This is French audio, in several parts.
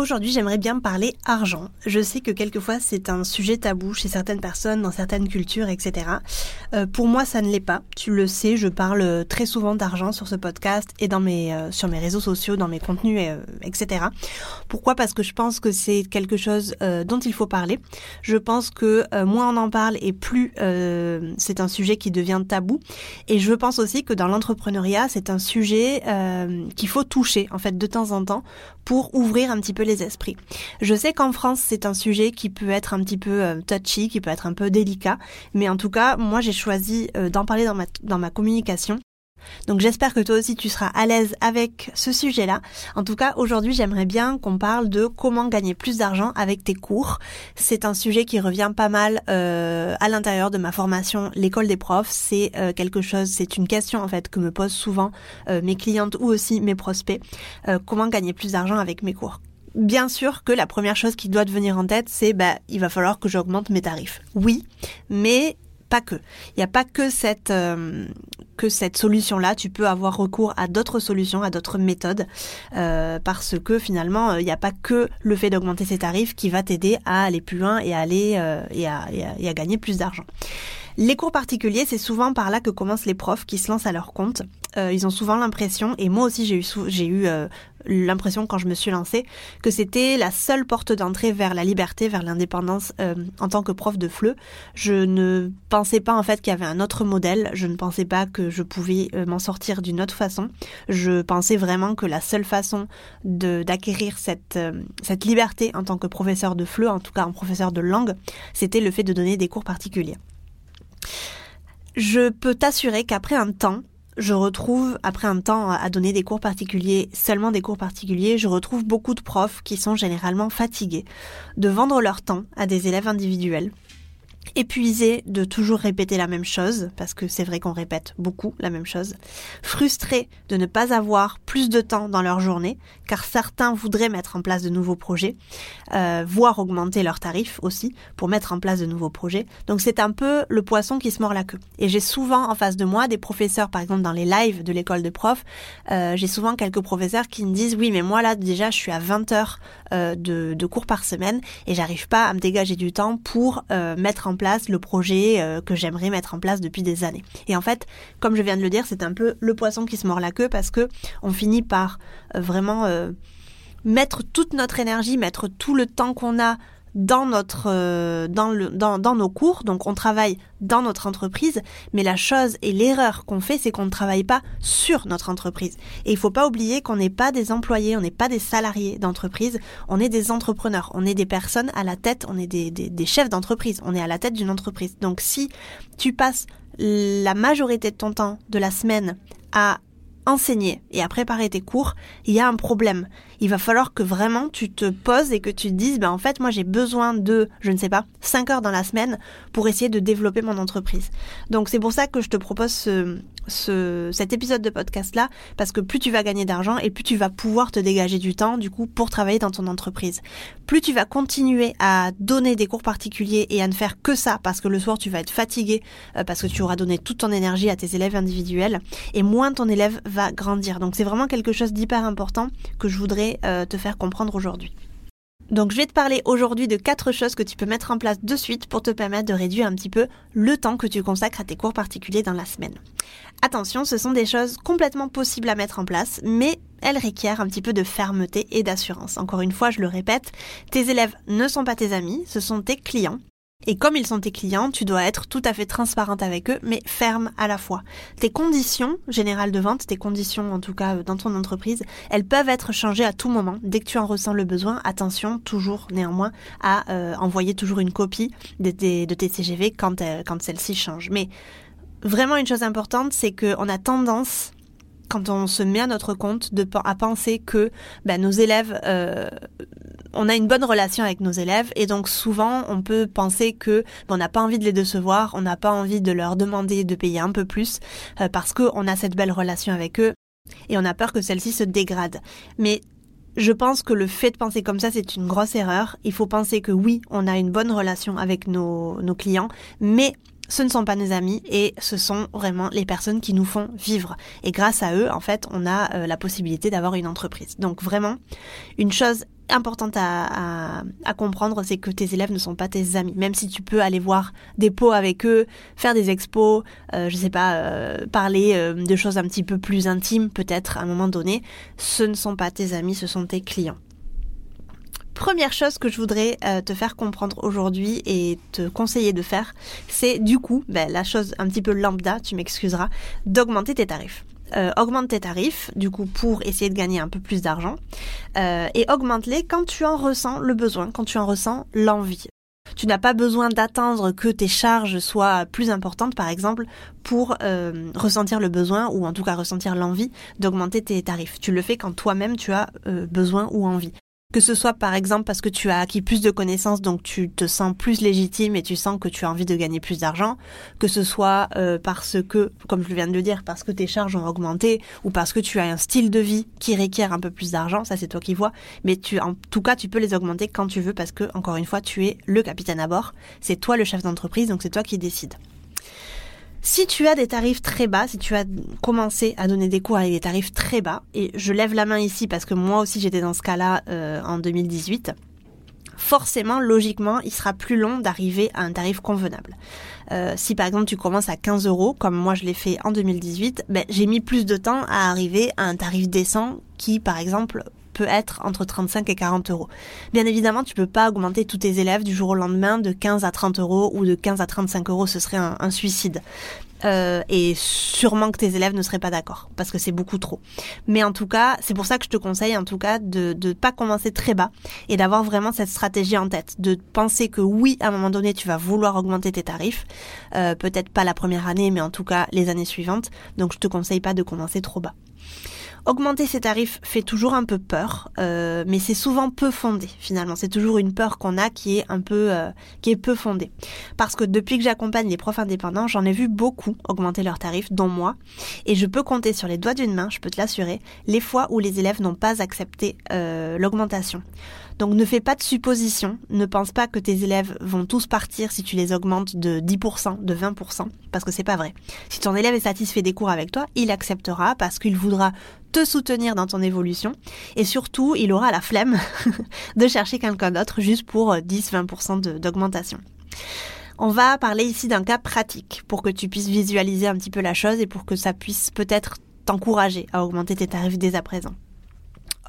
Aujourd'hui, j'aimerais bien parler argent. Je sais que quelquefois c'est un sujet tabou chez certaines personnes, dans certaines cultures, etc. Euh, pour moi, ça ne l'est pas. Tu le sais, je parle très souvent d'argent sur ce podcast et dans mes, euh, sur mes réseaux sociaux, dans mes contenus, euh, etc. Pourquoi? Parce que je pense que c'est quelque chose dont il faut parler. Je pense que moins on en parle et plus c'est un sujet qui devient tabou. Et je pense aussi que dans l'entrepreneuriat, c'est un sujet qu'il faut toucher en fait de temps en temps pour ouvrir un petit peu les esprits. Je sais qu'en France, c'est un sujet qui peut être un petit peu euh, touchy, qui peut être un peu délicat, mais en tout cas, moi j'ai choisi euh, d'en parler dans ma, communication donc j'espère que toi aussi tu seras à l'aise avec ce sujet-là. En tout cas, aujourd'hui j'aimerais bien qu'on parle de comment gagner plus d'argent avec tes cours. C'est un sujet qui revient pas mal euh, à l'intérieur de ma formation, l'école des profs. C'est quelque chose, c'est une question en fait que me posent souvent mes clientes ou aussi mes prospects. comment gagner plus d'argent avec mes cours Bien sûr que la première chose qui doit te venir en tête, c'est bah il va falloir que j'augmente mes tarifs. Oui, mais pas que. Il n'y a pas que cette euh, que cette solution-là. Tu peux avoir recours à d'autres solutions, à d'autres méthodes, euh, parce que finalement, euh, il n'y a pas que le fait d'augmenter ses tarifs qui va t'aider à aller plus loin et aller et à gagner plus d'argent. Les cours particuliers, c'est souvent par là que commencent les profs qui se lancent à leur compte. Euh, ils ont souvent l'impression, et moi aussi j'ai eu, j'ai eu euh, l'impression quand je me suis lancée, que c'était la seule porte d'entrée vers la liberté, vers l'indépendance euh, en tant que prof de FLE. Je ne pensais pas en fait qu'il y avait un autre modèle, je ne pensais pas que je pouvais m'en sortir d'une autre façon. Je pensais vraiment que la seule façon de, d'acquérir cette, cette liberté en tant que professeur de FLE, en tout cas en professeur de langue, c'était le fait de donner des cours particuliers. Je peux t'assurer qu'après un temps, je retrouve, après un temps à donner des cours particuliers, seulement des cours particuliers, je retrouve beaucoup de profs qui sont généralement fatigués de vendre leur temps à des élèves individuels épuisé de toujours répéter la même chose, parce que c'est vrai qu'on répète beaucoup la même chose, frustré de ne pas avoir plus de temps dans leur journée, car certains voudraient mettre en place de nouveaux projets, euh, voire augmenter leurs tarifs aussi pour mettre en place de nouveaux projets. Donc c'est un peu le poisson qui se mord la queue. Et j'ai souvent en face de moi des professeurs, par exemple dans les lives de l'école de profs, euh, j'ai souvent quelques professeurs qui me disent oui mais moi là déjà je suis à 20 heures euh, de, cours par semaine et j'arrive pas à me dégager du temps pour mettre en place le projet euh, que j'aimerais mettre en place depuis des années. Et en fait, comme je viens de le dire, c'est un peu le poisson qui se mord la queue parce que on finit par euh, vraiment euh, mettre toute notre énergie, mettre tout le temps qu'on a dans notre euh, dans le dans, dans nos cours. Donc on travaille dans notre entreprise. Mais la chose et l'erreur qu'on fait c'est qu'on ne travaille pas sur notre entreprise. Et il faut pas oublier qu'on n'est pas des employés on n'est pas des salariés d'entreprise. On est des entrepreneurs. On est des personnes à la tête. On est des, des, des chefs d'entreprise. On est à la tête d'une entreprise. Donc si tu passes la majorité de ton temps de la semaine à enseigner et à préparer tes cours, il y a un problème. Il va falloir que vraiment tu te poses et que tu te dises, ben en fait, moi j'ai besoin de, je ne sais pas, 5 heures dans la semaine pour essayer de développer mon entreprise. Donc c'est pour ça que je te propose ce, ce, cet épisode de podcast là, parce que plus tu vas gagner d'argent et plus tu vas pouvoir te dégager du temps, du coup, pour travailler dans ton entreprise. Plus tu vas continuer à donner des cours particuliers et à ne faire que ça, parce que le soir tu vas être fatigué, euh, parce que tu auras donné toute ton énergie à tes élèves individuels, et moins ton élève va grandir. Donc c'est vraiment quelque chose d'hyper important que je voudrais euh, te faire comprendre aujourd'hui. Donc je vais te parler aujourd'hui de quatre choses que tu peux mettre en place de suite pour te permettre de réduire un petit peu le temps que tu consacres à tes cours particuliers dans la semaine. Attention, ce sont des choses complètement possibles à mettre en place, mais elles requièrent un petit peu de fermeté et d'assurance. Encore une fois, je le répète, tes élèves ne sont pas tes amis, ce sont tes clients et comme ils sont tes clients, tu dois être tout à fait transparente avec eux, mais ferme à la fois. Tes conditions générales de vente, tes conditions en tout cas dans ton entreprise, elles peuvent être changées à tout moment. Dès que tu en ressens le besoin, attention toujours néanmoins à euh, envoyer toujours une copie de, tes CGV quand, euh, quand celle-ci change. Mais vraiment une chose importante, c'est qu'on a tendance quand on se met à notre compte à penser que ben, nos élèves euh, on a une bonne relation avec nos élèves et donc souvent on peut penser que on n'a pas envie de les décevoir, on n'a pas envie de leur demander de payer un peu plus euh, parce qu'on a cette belle relation avec eux et on a peur que celle-ci se dégrade. Mais je pense que le fait de penser comme ça, c'est une grosse erreur. Il faut penser que oui, on a une bonne relation avec nos, nos clients, mais ce ne sont pas nos amis et ce sont vraiment les personnes qui nous font vivre. Et grâce à eux, en fait, on a euh, la possibilité d'avoir une entreprise. Donc vraiment, une chose importante à, comprendre, c'est que tes élèves ne sont pas tes amis. Même si tu peux aller voir des pots avec eux, faire des expos, euh, je sais pas, euh, parler de choses un petit peu plus intimes peut-être à un moment donné, ce ne sont pas tes amis, ce sont tes clients première chose que je voudrais euh, te faire comprendre aujourd'hui et te conseiller de faire, c'est du coup, ben, la chose un petit peu lambda, tu m'excuseras, d'augmenter tes tarifs. Euh, augmente tes tarifs, du coup, pour essayer de gagner un peu plus d'argent, euh, et augmente-les quand tu en ressens le besoin, quand tu en ressens l'envie. Tu n'as pas besoin d'attendre que tes charges soient plus importantes, par exemple, pour ressentir le besoin ou en tout cas ressentir l'envie d'augmenter tes tarifs. Tu le fais quand toi-même tu as besoin ou envie. Que ce soit par exemple parce que tu as acquis plus de connaissances, donc tu te sens plus légitime et tu sens que tu as envie de gagner plus d'argent, que ce soit euh, parce que, comme je viens de le dire, parce que tes charges ont augmenté ou parce que tu as un style de vie qui requiert un peu plus d'argent, ça c'est toi qui vois, mais tu, en tout cas tu peux les augmenter quand tu veux parce que, encore une fois, tu es le capitaine à bord, c'est toi le chef d'entreprise, donc c'est toi qui décides. Si tu as des tarifs très bas, si tu as commencé à donner des cours avec des tarifs très bas, et je lève la main ici parce que moi aussi j'étais dans ce cas-là euh, en 2018, forcément, logiquement, il sera plus long d'arriver à un tarif convenable. Euh, si par exemple tu commences à 15 euros, comme moi je l'ai fait en 2018, ben, j'ai mis plus de temps à arriver à un tarif décent qui, par exemple, peut être entre 35 et 40 euros. Bien évidemment, tu peux pas augmenter tous tes élèves du jour au lendemain de 15 à 30 euros ou de 15 à 35 euros, ce serait un, suicide. Euh, et sûrement que tes élèves ne seraient pas d'accord parce que c'est beaucoup trop. Mais en tout cas, c'est pour ça que je te conseille en tout cas de ne pas commencer très bas et d'avoir vraiment cette stratégie en tête, de penser que oui, à un moment donné, tu vas vouloir augmenter tes tarifs, euh, peut-être pas la première année, mais en tout cas les années suivantes. Donc je te conseille pas de commencer trop bas. Augmenter ses tarifs fait toujours un peu peur, euh, mais c'est souvent peu fondé finalement. C'est toujours une peur qu'on a qui est un peu, euh, qui est peu fondée. Parce que depuis que j'accompagne les profs indépendants, j'en ai vu beaucoup augmenter leurs tarifs, dont moi, et je peux compter sur les doigts d'une main, je peux te l'assurer, les fois où les élèves n'ont pas accepté euh, l'augmentation. Donc ne fais pas de suppositions, ne pense pas que tes élèves vont tous partir si tu les augmentes de 10%, de 20%, parce que c'est pas vrai. Si ton élève est satisfait des cours avec toi, il acceptera parce qu'il voudra te soutenir dans ton évolution et surtout il aura la flemme de chercher quelqu'un d'autre juste pour 10-20% euh, d'augmentation. On va parler ici d'un cas pratique pour que tu puisses visualiser un petit peu la chose et pour que ça puisse peut-être t'encourager à augmenter tes tarifs dès à présent.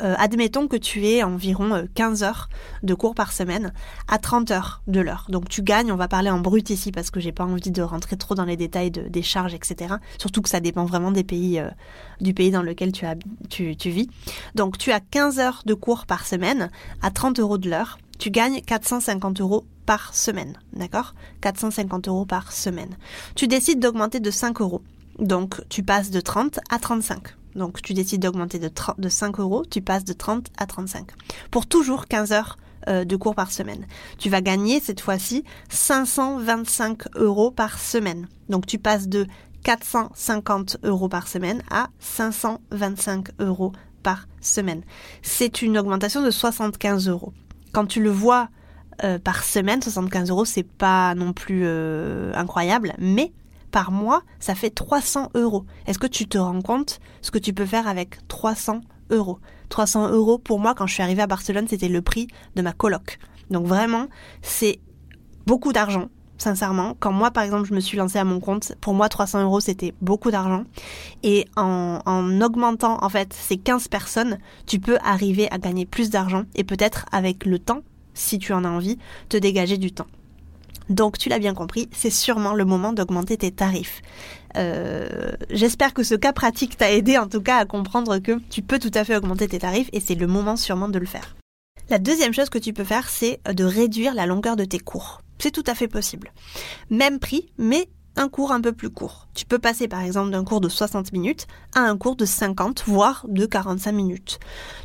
Euh, admettons que tu aies environ 15 euh, heures de cours par semaine à 30 heures de l'heure. Donc tu gagnes, on va parler en brut ici parce que j'ai pas envie de rentrer trop dans les détails des charges, etc. Surtout que ça dépend vraiment des pays, euh, du pays dans lequel tu, as, tu, tu vis. Donc tu as 15 heures de cours par semaine à 30 euros de l'heure. Tu gagnes 450 euros par semaine, d'accord? 450 euros par semaine. Tu décides d'augmenter de 5 euros. Donc tu passes de 30 à 35. Donc tu décides d'augmenter de, de 5 euros, tu passes de 30 à 35. Pour toujours 15 heures euh, de cours par semaine. Tu vas gagner cette fois-ci 525 euros par semaine. Donc tu passes de 450 euros par semaine à 525 euros par semaine. C'est une augmentation de 75 euros. Quand tu le vois euh, par semaine, 75 euros, c'est pas non plus euh, incroyable, mais par mois, ça fait 300 euros. Est-ce que tu te rends compte ce que tu peux faire avec 300 euros? 300 euros, pour moi, quand je suis arrivée à Barcelone, c'était le prix de ma coloc. Donc vraiment, c'est beaucoup d'argent, sincèrement. Quand moi, par exemple, je me suis lancée à mon compte, pour moi, 300 euros, c'était beaucoup d'argent. Et en, en, augmentant, en fait, ces 15 personnes, tu peux arriver à gagner plus d'argent et peut-être avec le temps, si tu en as envie, te dégager du temps. Donc tu l'as bien compris, c'est sûrement le moment d'augmenter tes tarifs. Euh, j'espère que ce cas pratique t'a aidé en tout cas à comprendre que tu peux tout à fait augmenter tes tarifs et c'est le moment sûrement de le faire. La deuxième chose que tu peux faire, c'est de réduire la longueur de tes cours. C'est tout à fait possible. Même prix, mais un cours un peu plus court. Tu peux passer par exemple d'un cours de 60 minutes à un cours de 50 voire de 45 minutes.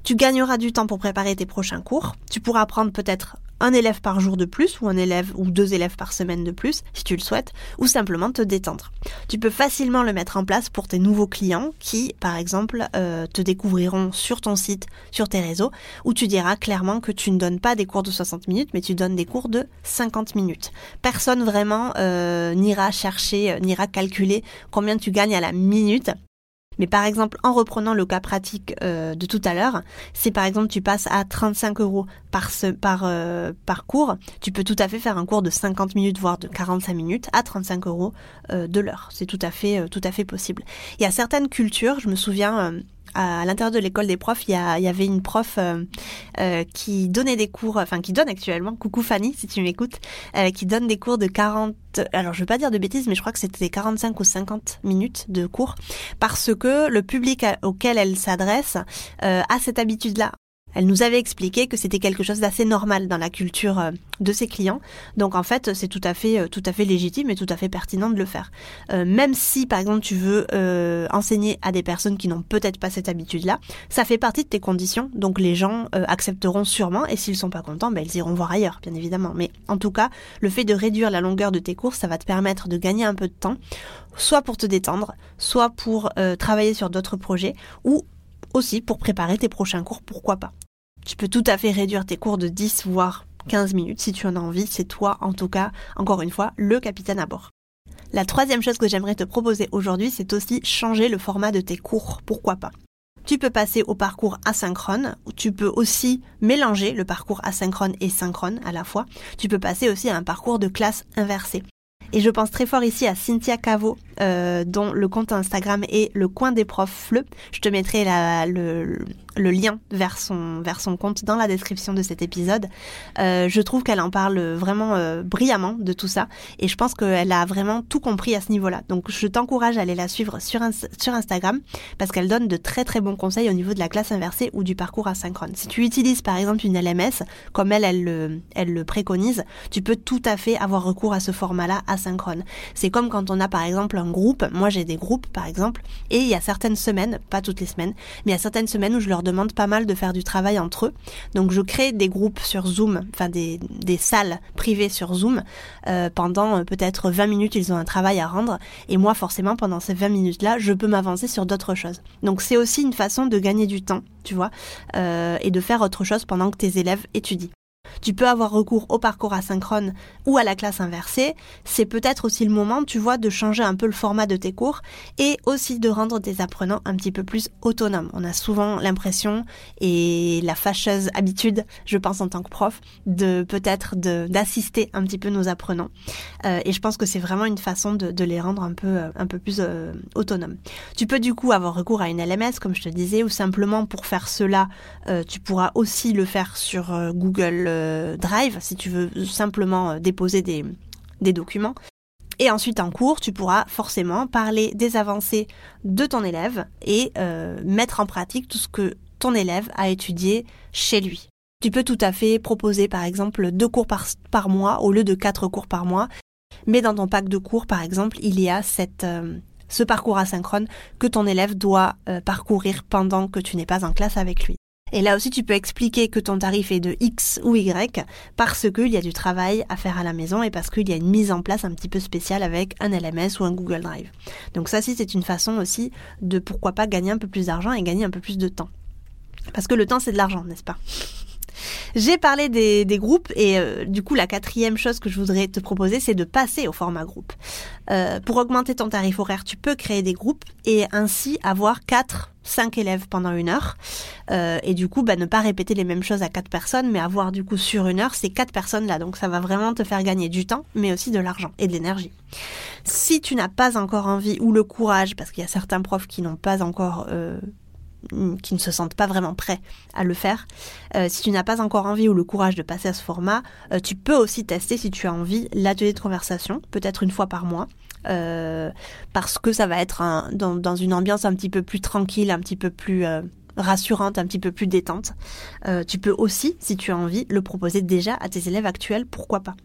Tu gagneras du temps pour préparer tes prochains cours. Tu pourras apprendre peut-être un élève par jour de plus ou un élève ou deux élèves par semaine de plus si tu le souhaites ou simplement te détendre. Tu peux facilement le mettre en place pour tes nouveaux clients qui par exemple euh, te découvriront sur ton site, sur tes réseaux où tu diras clairement que tu ne donnes pas des cours de 60 minutes mais tu donnes des cours de 50 minutes. Personne vraiment euh, n'ira chercher, euh, n'ira calculer combien tu gagnes à la minute mais par exemple, en reprenant le cas pratique euh, de tout à l'heure, si par exemple tu passes à 35 euros par, ce, par, euh, par cours, tu peux tout à fait faire un cours de 50 minutes, voire de 45 minutes à 35 euros euh, de l'heure. C'est tout à fait, tout à fait possible. Il y a certaines cultures, je me souviens à l'intérieur de l'école des profs, il y, avait une prof euh, euh, qui donnait des cours, enfin qui donne actuellement, coucou Fanny si tu m'écoutes, euh, qui donne des cours de 40, alors je veux pas dire de bêtises, mais je crois que c'était 45 ou 50 minutes de cours, parce que le public auquel elle s'adresse a cette habitude-là elle nous avait expliqué que c'était quelque chose d'assez normal dans la culture euh, de ses clients. Donc en fait, c'est tout à fait euh, tout à fait légitime et tout à fait pertinent de le faire. Euh, même si par exemple tu veux enseigner à des personnes qui n'ont peut-être pas cette habitude-là, ça fait partie de tes conditions. Donc les gens accepteront sûrement et s'ils sont pas contents, ben, ils iront voir ailleurs, bien évidemment. Mais en tout cas, le fait de réduire la longueur de tes cours, ça va te permettre de gagner un peu de temps, soit pour te détendre, soit pour travailler sur d'autres projets ou aussi pour préparer tes prochains cours, pourquoi pas. Tu peux tout à fait réduire tes cours de 10 voire 15 minutes si tu en as envie. C'est toi, en tout cas, encore une fois, le capitaine à bord. La troisième chose que j'aimerais te proposer aujourd'hui, c'est aussi changer le format de tes cours. Pourquoi pas? Tu peux passer au parcours asynchrone, tu peux aussi mélanger le parcours asynchrone et synchrone à la fois. Tu peux passer aussi à un parcours de classe inversée. Et je pense très fort ici à Cynthia Cavo, euh, dont le compte Instagram est le coin des profs fleu. Je te mettrai la, le, le lien vers son, vers son compte dans la description de cet épisode. Euh, je trouve qu'elle en parle vraiment euh, brillamment de tout ça et je pense qu'elle a vraiment tout compris à ce niveau-là. Donc je t'encourage à aller la suivre sur, sur Instagram parce qu'elle donne de très très bons conseils au niveau de la classe inversée ou du parcours asynchrone. Si tu utilises par exemple une LMS, comme elle, elle le, elle le préconise, tu peux tout à fait avoir recours à ce format-là asynchrone. C'est comme quand on a par exemple un groupe, moi j'ai des groupes par exemple, et il y a certaines semaines, pas toutes les semaines, mais il y a certaines semaines où je leur demande pas mal de faire du travail entre eux. Donc je crée des groupes sur Zoom, enfin des, des salles privées sur Zoom. Euh, pendant euh, peut-être 20 minutes, ils ont un travail à rendre. Et moi, forcément, pendant ces 20 minutes-là, je peux m'avancer sur d'autres choses. Donc c'est aussi une façon de gagner du temps, tu vois, euh, et de faire autre chose pendant que tes élèves étudient. Tu peux avoir recours au parcours asynchrone ou à la classe inversée. C'est peut-être aussi le moment, tu vois, de changer un peu le format de tes cours et aussi de rendre tes apprenants un petit peu plus autonomes. On a souvent l'impression et la fâcheuse habitude, je pense en tant que prof, de peut-être d'assister un petit peu nos apprenants. Euh, et je pense que c'est vraiment une façon de, les rendre un peu, euh, un peu plus euh, autonomes. Tu peux du coup avoir recours à une LMS, comme je te disais, ou simplement pour faire cela, tu pourras aussi le faire sur Google Drive si tu veux simplement euh, déposer des, documents. Et ensuite en cours, tu pourras forcément parler des avancées de ton élève et euh, mettre en pratique tout ce que ton élève a étudié chez lui. Tu peux tout à fait proposer par exemple deux cours par, par mois au lieu de quatre cours par mois. Mais dans ton pack de cours, par exemple, il y a cette, ce parcours asynchrone que ton élève doit parcourir pendant que tu n'es pas en classe avec lui. Et là aussi, tu peux expliquer que ton tarif est de X ou Y parce qu'il y a du travail à faire à la maison et parce qu'il y a une mise en place un petit peu spéciale avec un LMS ou un Google Drive. Donc ça, si c'est une façon aussi de pourquoi pas gagner un peu plus d'argent et gagner un peu plus de temps. Parce que le temps, c'est de l'argent, n'est-ce pas? J'ai parlé des, groupes et euh, du coup la quatrième chose que je voudrais te proposer c'est de passer au format groupe. Euh, pour augmenter ton tarif horaire, tu peux créer des groupes et ainsi avoir 4 5 élèves pendant une heure euh, et du coup bah, ne pas répéter les mêmes choses à quatre personnes mais avoir du coup sur une heure ces quatre personnes là donc ça va vraiment te faire gagner du temps mais aussi de l'argent et de l'énergie. Si tu n'as pas encore envie ou le courage parce qu'il y a certains profs qui n'ont pas encore qui ne se sentent pas vraiment prêts à le faire. Euh, si tu n'as pas encore envie ou le courage de passer à ce format, euh, tu peux aussi tester si tu as envie l'atelier de conversation, peut-être une fois par mois. Euh, parce que ça va être dans, une ambiance un petit peu plus tranquille, un petit peu plus rassurante, un petit peu plus détente. Euh, tu peux aussi, si tu as envie, le proposer déjà à tes élèves actuels, pourquoi pas.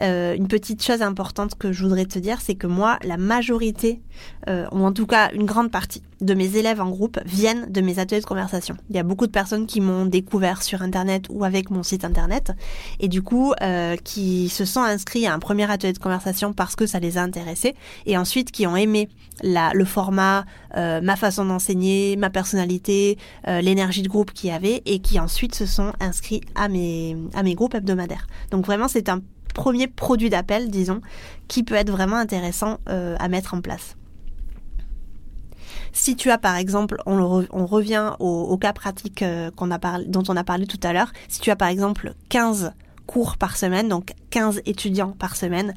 Euh, une petite chose importante que je voudrais te dire, c'est que moi, la majorité, euh, ou en tout cas une grande partie de mes élèves en groupe viennent de mes ateliers de conversation. Il y a beaucoup de personnes qui m'ont découvert sur Internet ou avec mon site Internet, et du coup, euh, qui se sont inscrits à un premier atelier de conversation parce que ça les a intéressés, et ensuite qui ont aimé la, le format, euh, ma façon d'enseigner, ma personnalité, euh, l'énergie de groupe qu'il y avait, et qui ensuite se sont inscrits à mes, groupes hebdomadaires. Donc vraiment, c'est un premier produit d'appel, disons, qui peut être vraiment intéressant euh, à mettre en place. Si tu as par exemple, on, revient au, cas pratique dont on a parlé tout à l'heure, si tu as par exemple 15 cours par semaine, donc 15 étudiants par semaine,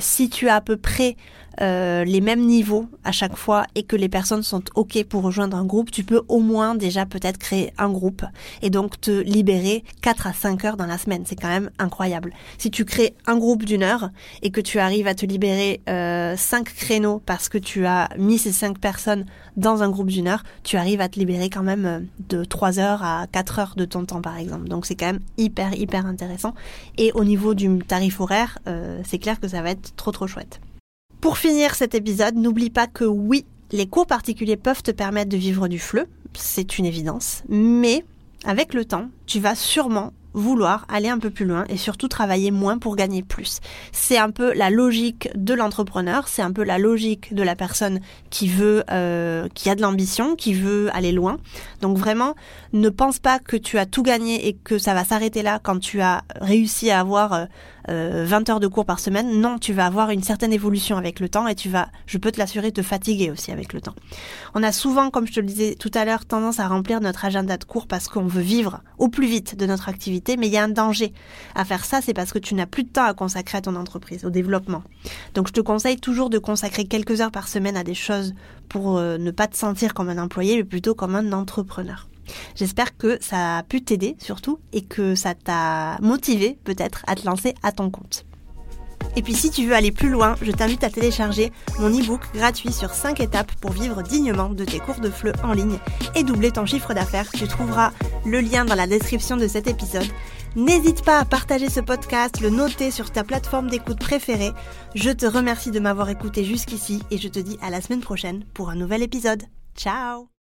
si tu as à peu près euh, les mêmes niveaux à chaque fois et que les personnes sont OK pour rejoindre un groupe, tu peux au moins déjà peut-être créer un groupe et donc te libérer 4 à 5 heures dans la semaine. C'est quand même incroyable. Si tu crées un groupe d'une heure et que tu arrives à te libérer euh, 5 créneaux parce que tu as mis ces 5 personnes dans un groupe d'une heure, tu arrives à te libérer quand même euh, de 3 heures à 4 heures de ton temps par exemple. Donc c'est quand même hyper hyper intéressant. Et au niveau du tarif horaire, euh, c'est clair que ça va être trop trop chouette. Pour finir cet épisode, n'oublie pas que oui, les cours particuliers peuvent te permettre de vivre du fleu, c'est une évidence, mais avec le temps, tu vas sûrement vouloir aller un peu plus loin et surtout travailler moins pour gagner plus. C'est un peu la logique de l'entrepreneur, c'est un peu la logique de la personne qui veut, euh, qui a de l'ambition, qui veut aller loin. Donc vraiment, ne pense pas que tu as tout gagné et que ça va s'arrêter là quand tu as réussi à avoir euh, 20 euh, heures de cours par semaine. Non, tu vas avoir une certaine évolution avec le temps et tu vas, je peux te l'assurer, te fatiguer aussi avec le temps. On a souvent, comme je te le disais tout à l'heure, tendance à remplir notre agenda de cours parce qu'on veut vivre au plus vite de notre activité, mais il y a un danger à faire ça, c'est parce que tu n'as plus de temps à consacrer à ton entreprise, au développement. Donc je te conseille toujours de consacrer quelques heures par semaine à des choses pour euh, ne pas te sentir comme un employé, mais plutôt comme un entrepreneur. J'espère que ça a pu t'aider surtout et que ça t'a motivé peut-être à te lancer à ton compte. Et puis si tu veux aller plus loin, je t'invite à télécharger mon e-book gratuit sur 5 étapes pour vivre dignement de tes cours de FLE en ligne et doubler ton chiffre d'affaires. Tu trouveras le lien dans la description de cet épisode. N'hésite pas à partager ce podcast, le noter sur ta plateforme d'écoute préférée. Je te remercie de m'avoir écouté jusqu'ici et je te dis à la semaine prochaine pour un nouvel épisode. Ciao